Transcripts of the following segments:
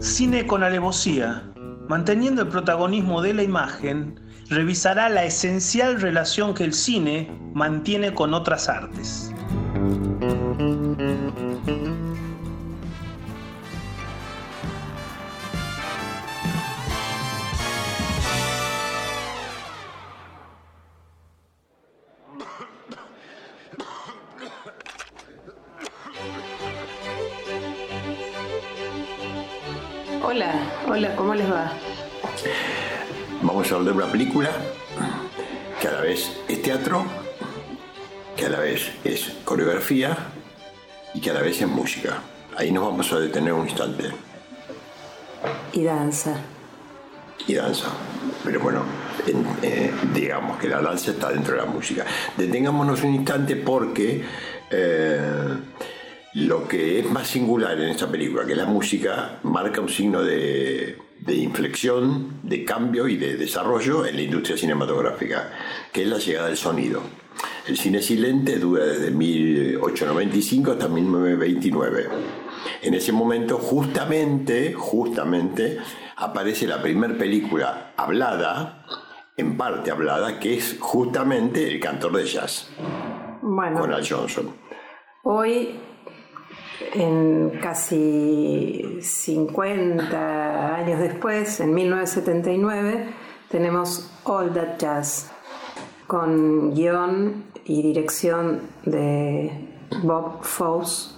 Cine con alevosía, manteniendo el protagonismo de la imagen, revisará la esencial relación que el cine mantiene con otras artes. Hola, hola, ¿cómo les va? Vamos a hablar de una película que a la vez es teatro, que a la vez es coreografía y que a la vez es música. Ahí nos vamos a detener un instante. Y danza. Y danza. Pero bueno, en- eh, digamos que la danza está dentro de la música. Detengámonos un instante porque eh, lo que es más singular en esta película, que la música, marca un signo de, de inflexión, de cambio y de desarrollo en la industria cinematográfica, que es la llegada del sonido. El cine silente dura desde 1895 hasta 1929. En ese momento, justamente, justamente, aparece la primera película hablada, en parte hablada, que es justamente El cantor de jazz, Bueno, con Al Johnson. hoy, en casi 50 años después, en 1979, tenemos All That Jazz, con guion y dirección de Bob Fosse,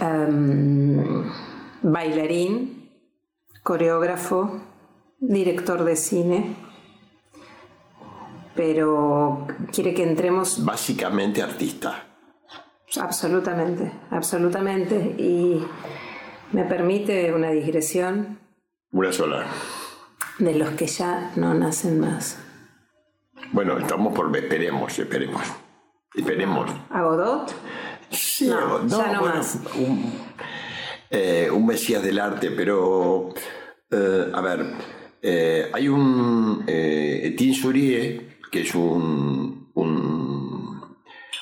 em, bailarín, coreógrafo, director de cine, pero quiere que entremos Básicamente artista. Absolutamente, absolutamente, y me permite una digresión Una sola. de los que ya no nacen más. Bueno, estamos por... Esperemos, esperemos. Esperemos. ¿A Godot? Sí, No, ya no más. Un, eh, un mesías del arte, pero eh, a ver, eh, hay un Etienne Sourie, que es un, un,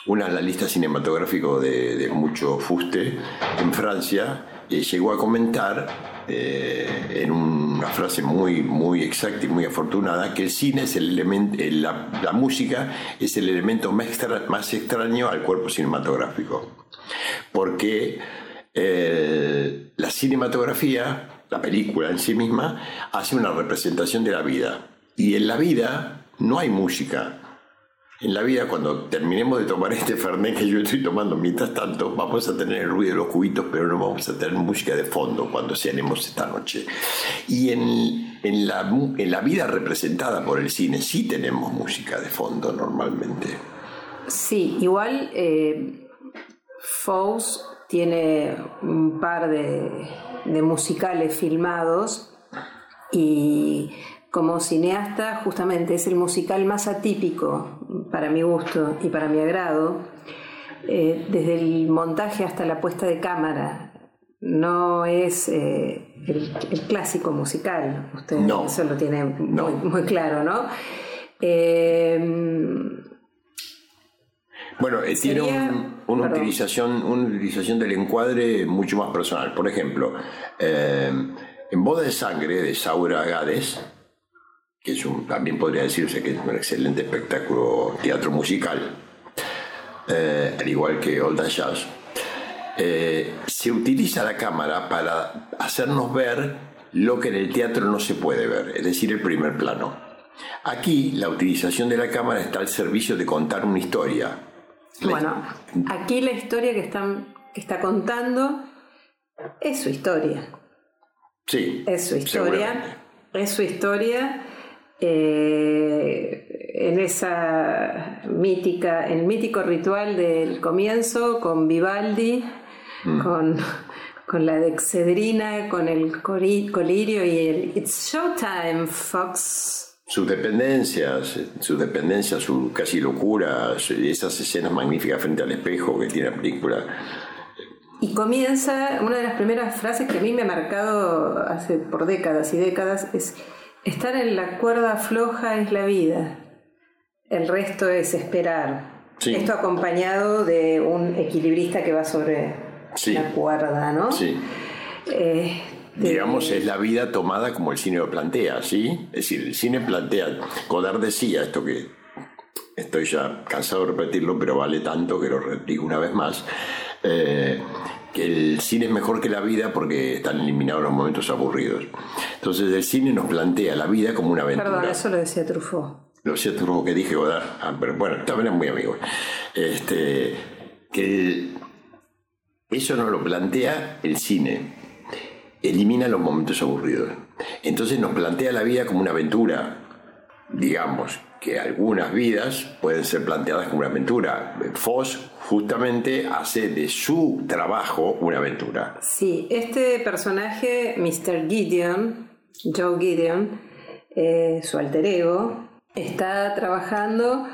un analista cinematográfico de, mucho fuste en Francia, eh, llegó a comentar eh, en una frase muy, muy exacta y muy afortunada que el cine es el elemento, eh, la, la música es el elemento más, extra- más extraño al cuerpo cinematográfico. Porque la cinematografía, la película en sí misma, hace una representación de la vida. Y en la vida no hay música. En la vida, cuando terminemos de tomar este Fernet que yo estoy tomando mientras tanto, vamos a tener el ruido de los cubitos, pero no vamos a tener música de fondo cuando cenemos esta noche. Y en, en la, en la vida representada por el cine sí tenemos música de fondo normalmente. Sí, igual eh, tiene un par de, de musicales filmados y como cineasta justamente es el musical más atípico para mi gusto y para mi agrado, eh, desde el montaje hasta la puesta de cámara. No es eh, el, el clásico musical, usted No. eso lo tiene muy, No. muy claro, ¿no? Eh, Bueno, eh, tiene un- una, perdón. utilización, una utilización del encuadre mucho más personal. Por ejemplo, eh, en Boda de Sangre de Saura Gades, que es un, también podría decirse que es un excelente espectáculo teatro musical, eh, al igual que Old That Jazz, eh, se utiliza la cámara para hacernos ver lo que en el teatro no se puede ver, es decir, el primer plano. Aquí la utilización de la cámara está al servicio de contar una historia. Bueno, aquí la historia que, están, que está contando es su historia. Sí. Es su historia. Es su historia eh, en esa mítica, el mítico ritual del comienzo con Vivaldi, Mm. con, con la dexedrina, con el colirio y el It's Showtime, Fox. Sus dependencias, sus dependencias, su casi locura, su- esas escenas magníficas frente al espejo que tiene la película. Y comienza, una de las primeras frases que a mí me ha marcado hace por décadas y décadas es, estar en la cuerda floja es la vida, el resto es esperar. Sí. Esto acompañado de un equilibrista que va sobre la cuerda, ¿no? Sí. Este, Digamos, es la vida tomada como el cine lo plantea, ¿sí? Es decir, el cine plantea, Godard decía esto que estoy ya cansado de repetirlo, pero vale tanto que lo digo una vez más, eh, que el cine es mejor que la vida porque están eliminados los momentos aburridos. Entonces el cine nos plantea la vida como una aventura. Perdón, eso lo decía Truffaut. Lo decía Truffaut que dije Godard, ah, pero bueno, también es muy amigo. Este, que eso nos lo plantea el cine. Elimina los momentos aburridos. Entonces nos plantea la vida como una aventura, digamos, que algunas vidas pueden ser planteadas como una aventura. Foss justamente hace de su trabajo una aventura. Sí, este personaje, Mr. Gideon, Joe Gideon, eh, su alter ego, está trabajando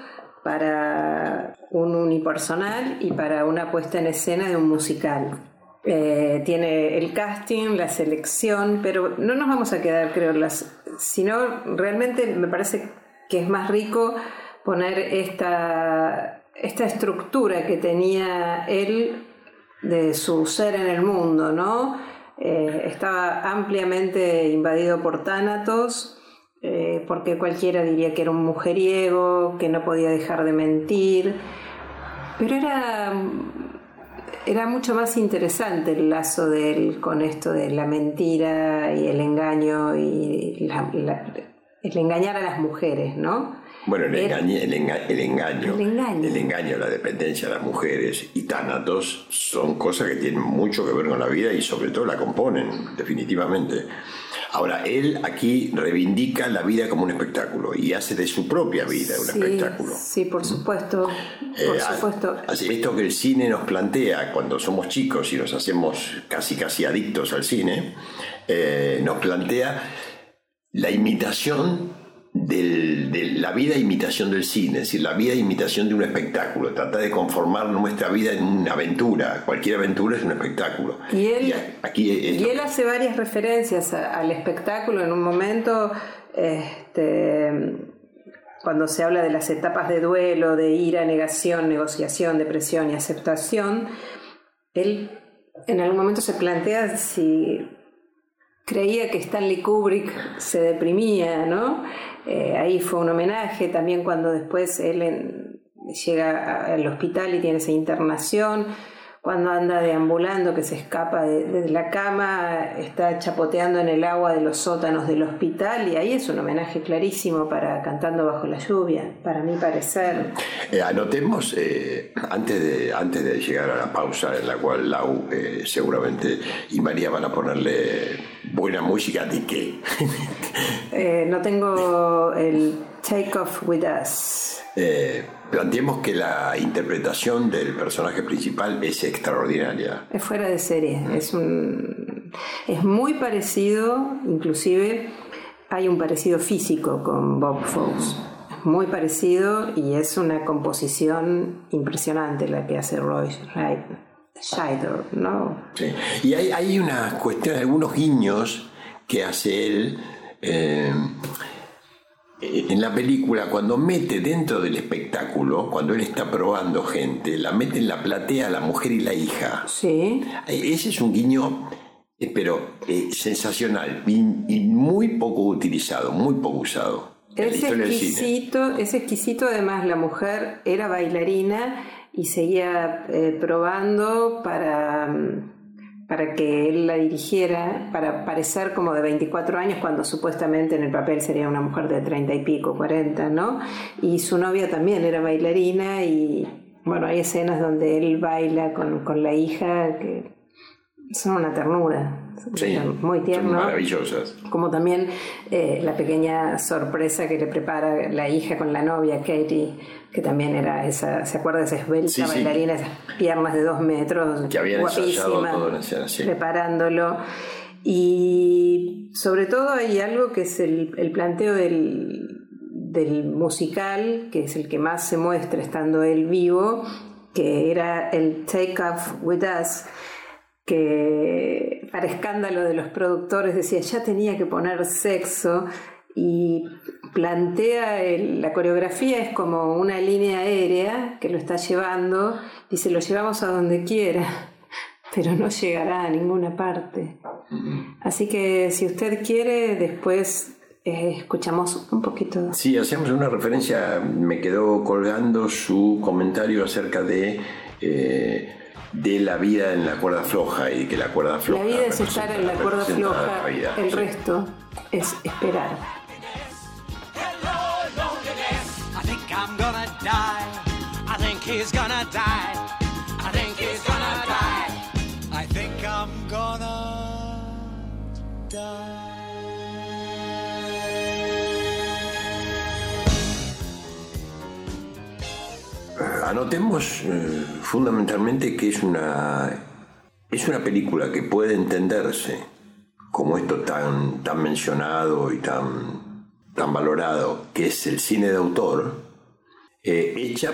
para un unipersonal y para una puesta en escena de un musical. Eh, tiene el casting, la selección, pero no nos vamos a quedar, creo, las, sino realmente me parece que es más rico poner esta, esta estructura que tenía él de su ser en el mundo, ¿no? Eh, estaba ampliamente invadido por tánatos, eh, porque cualquiera diría que era un mujeriego, que no podía dejar de mentir, pero era, era mucho más interesante el lazo de él con esto de la mentira y el engaño y el engañar a las mujeres, ¿no? Bueno, el, engaño, el, engaño, el, engaño, la dependencia de las mujeres y tánatos son cosas que tienen mucho que ver con la vida y sobre todo la componen, definitivamente. Ahora, él aquí reivindica la vida como un espectáculo y hace de su propia vida un espectáculo. Sí, por supuesto. Por eh, supuesto. Esto que el cine nos plantea cuando somos chicos y nos hacemos casi casi adictos al cine, eh, nos plantea la imitación de la vida imitación del cine, es decir, la vida imitación de un espectáculo, trata de conformar nuestra vida en una aventura, cualquier aventura es un espectáculo. Y él, aquí y él hace varias referencias al espectáculo. En un momento, este, cuando se habla de las etapas de duelo, de ira, negación, negociación, depresión y aceptación, él en algún momento se plantea si creía que Stanley Kubrick se deprimía, ¿no? Eh, ahí fue un homenaje, también cuando después él llega al hospital y tiene esa internación, cuando anda deambulando, que se escapa de, la cama, está chapoteando en el agua de los sótanos del hospital y ahí es un homenaje clarísimo para Cantando bajo la lluvia, para mi parecer. Eh, anotemos, eh, antes, de, antes de llegar a la pausa en la cual Lau eh, seguramente y María van a ponerle buena música, ¿de qué? no tengo el Take Off With Us. Planteemos que la interpretación del personaje principal es extraordinaria. Es fuera de serie, es, un, es muy parecido, inclusive hay un parecido físico con Bob Fosse. Muy parecido y es una composición impresionante la que hace Roy Scheider, ¿no? Sí. Y hay, hay una cuestión, algunos guiños que hace él. Eh, en la película, cuando mete dentro del espectáculo, cuando él está probando gente, la mete en la platea la mujer y la hija. Sí. Ese es un guiño, eh, pero eh, sensacional y, muy poco utilizado, muy poco usado. Es exquisito, es exquisito, además la mujer era bailarina y seguía eh, probando para para que él la dirigiera, para parecer como de 24 años, cuando supuestamente en el papel sería una mujer de 30 y pico, 40, ¿no? Y su novia también era bailarina y, bueno, hay escenas donde él baila con, con la hija que son una ternura. Sí, muy tierno. maravillosas. Como también eh, la pequeña sorpresa que le prepara la hija con la novia, Katie que también era esa, ¿se acuerda esa esbelta bailarina, esas piernas de dos metros, que guapísima, preparándolo. Y sobre todo hay algo que es el, el planteo del, del musical, que es el que más se muestra estando él vivo, que era el Take Off With Us, que para escándalo de los productores decía, ya tenía que poner sexo y plantea la coreografía es como una línea aérea que lo está llevando y se lo llevamos a donde quiera pero no llegará a ninguna parte. Así que si usted quiere, después eh, escuchamos un poquito. Sí, hacemos una referencia, me quedó colgando su comentario acerca de... Eh, de la vida en la cuerda floja y que la cuerda floja. La vida es estar en la cuerda floja, el resto es esperar. Anotemos eh, fundamentalmente que es una, es una película que puede entenderse como esto tan, tan mencionado y tan, tan valorado, que es el cine de autor, eh, hecha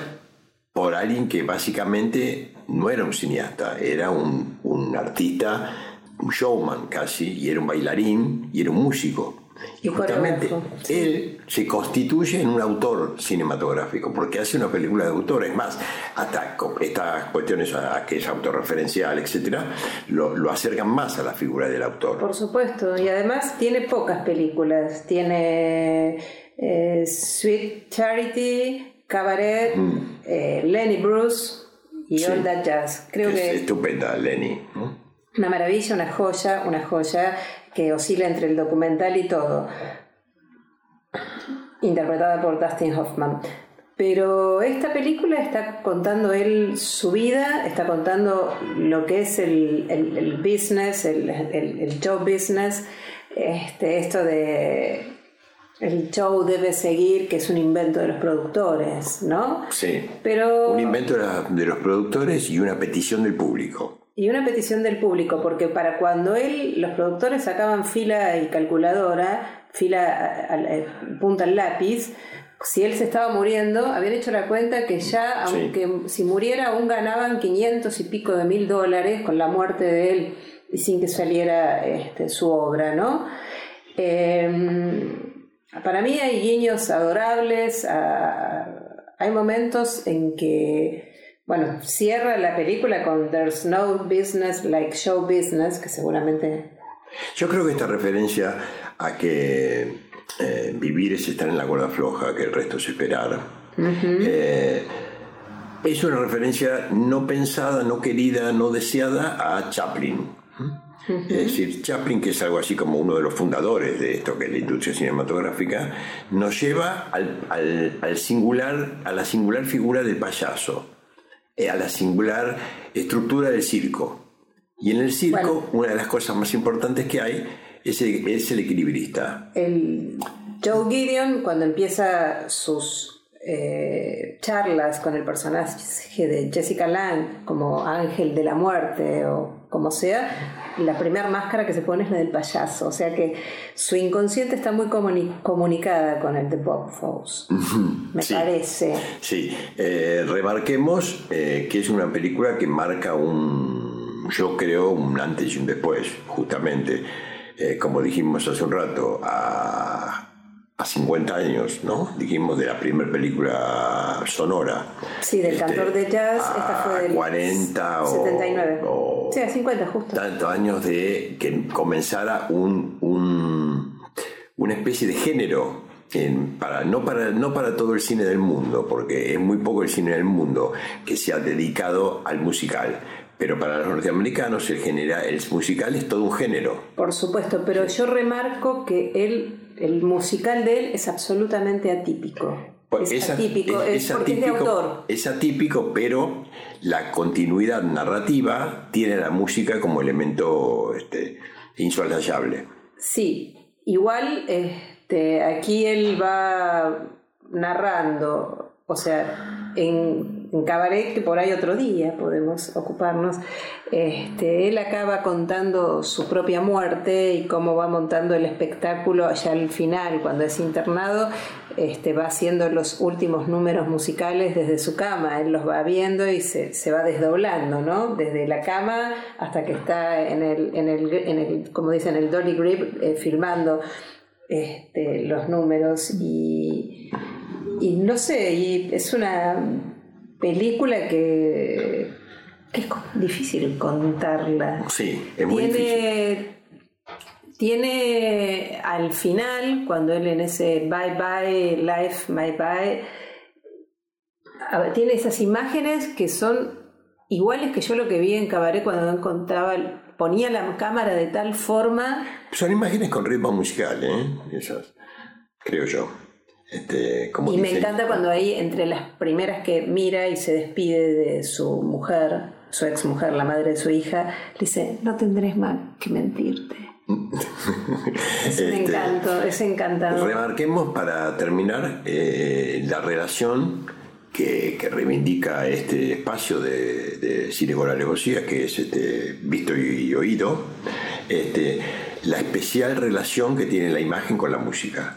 por alguien que básicamente no era un cineasta, era un, un artista, un showman casi, y era un bailarín y era un músico. Y justamente él se constituye en un autor cinematográfico, porque hace una película de autor. Es más, hasta estas cuestiones a, que es autorreferencial, etcétera, lo, lo, acercan más a la figura del autor. Por supuesto, y además tiene pocas películas. Tiene eh, Sweet Charity, Cabaret, mm. eh, Lenny Bruce y All That Jazz. Creo que es estupenda, Lenny. Una maravilla, una joya, una joya que oscila entre el documental y todo, interpretada por Dustin Hoffman. Pero esta película está contando él su vida, está contando lo que es el, el, business, el, el, show business, este, esto de el show debe seguir, que es un invento de los productores, ¿no? Sí. Pero... Un invento de los productores y una petición del público. Y una petición del público, porque para cuando él, los productores sacaban fila y calculadora, fila punta al lápiz, si él se estaba muriendo, habían hecho la cuenta que ya, aunque si muriera, aún ganaban 500 y pico de mil dólares con la muerte de él y sin que saliera este, su obra, ¿no? Em, para mí hay guiños adorables, hay momentos en que bueno, cierra la película con There's no business like show business, que seguramente... Yo creo que esta referencia a que eh, vivir es estar en la cuerda floja, que el resto es esperar, eh, es una referencia no pensada, no querida, no deseada a Chaplin. Es decir, Chaplin, que es algo así como uno de los fundadores de esto que es la industria cinematográfica, nos lleva al singular, a la singular figura del payaso a la singular estructura del circo. Y en el circo, una de las cosas más importantes que hay es el, es el equilibrista. El Joe Gideon, cuando empieza sus eh, charlas con el personaje de Jessica Lange como ángel de la muerte o como sea, la primera máscara que se pone es la del payaso. O sea que su inconsciente está muy comunicada con el de Bob Fosse. Me parece. Sí, eh, remarquemos eh, que es una película que marca un, yo creo, un antes y un después, justamente. como dijimos hace un rato, a a 50 años, ¿no? Dijimos de la primera película sonora. Sí, del este, cantor de jazz, esta fue del 40 o 79. sí, a 50 justo. Tantos años de que comenzara un, un una especie de género para, no, para, no para todo el cine del mundo, porque es muy poco el cine del mundo que se ha dedicado al musical, pero para los norteamericanos el, genera, el musical es todo un género. Por supuesto, pero yo remarco que él el musical de él es absolutamente atípico. Pues es, atípico, es, porque de autor. Es atípico, pero la continuidad narrativa tiene la música como elemento este, insolayable. Sí, igual este, aquí él va narrando, o sea, en en cabaret, que por ahí otro día podemos ocuparnos, este, él acaba contando su propia muerte y cómo va montando el espectáculo allá al final, cuando es internado, este, va haciendo los últimos números musicales desde su cama, él los va viendo y se, se va desdoblando, ¿no? Desde la cama hasta que está en el, en el, en el como dicen, el dolly grip, eh, filmando este, los números y, y no sé, y es una película que, es difícil contarla. Sí, es muy difícil. Tiene al final, cuando él en ese Bye Bye, Life, My Bye, tiene esas imágenes que son iguales que yo lo que vi en Cabaret cuando encontraba, ponía la cámara de tal forma. Son imágenes con ritmo musical, ¿eh? Esas, creo yo. Este, y me encanta cuando ahí, entre las primeras que mira y se despide de su mujer, su ex mujer, la madre de su hija, le dice: No tendrás más que mentirte es un este, encanto, es encantador. Remarquemos para terminar eh, la relación que, reivindica este espacio de, cine con alevosía, que es este, visto y, oído, este, la especial relación que tiene la imagen con la música.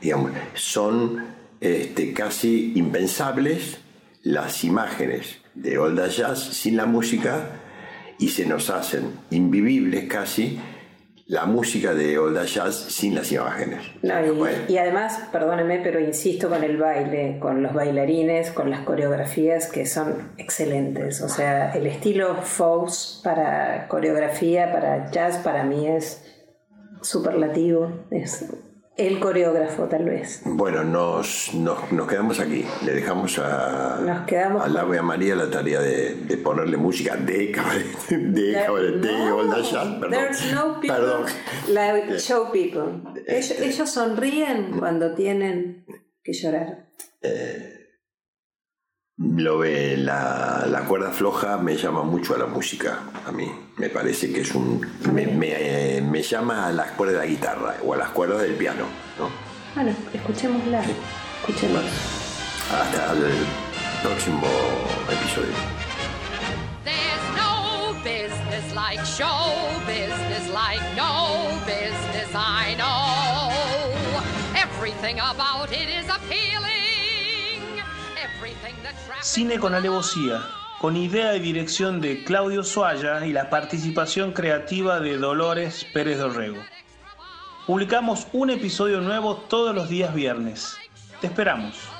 Digamos, son este, casi impensables las imágenes de Olda Jazz sin la música y se nos hacen invivibles casi la música de Olda Jazz sin las imágenes. y, además, perdóneme, pero insisto con el baile, con los bailarines, con las coreografías que son excelentes. O sea, el estilo Fox para coreografía, para jazz, para mí es superlativo. Es el coreógrafo tal vez. Bueno, nos, nos, nos quedamos aquí. Le dejamos a, nos quedamos a Laura y a María la tarea de, de, ponerle música de cabaret, de cabaret, de no, Old perdón. There's no people perdón. like show people. Ellos, este, ellos sonríen cuando tienen que llorar. Eh, lo ve, la, la, cuerda floja me llama mucho a la música, a mí. Me parece que es un. Me, me, me llama a las cuerdas de la guitarra o a las cuerdas del piano, ¿no? Bueno, escuchémosla. Escuchemos. Hasta el próximo episodio. There's no business like show business like no business I know. Everything about it is appealing. Cine con alevosía, con idea y dirección de Claudio Soaya y la participación creativa de Dolores Pérez Dorrego. Publicamos un episodio nuevo todos los días viernes. Te esperamos.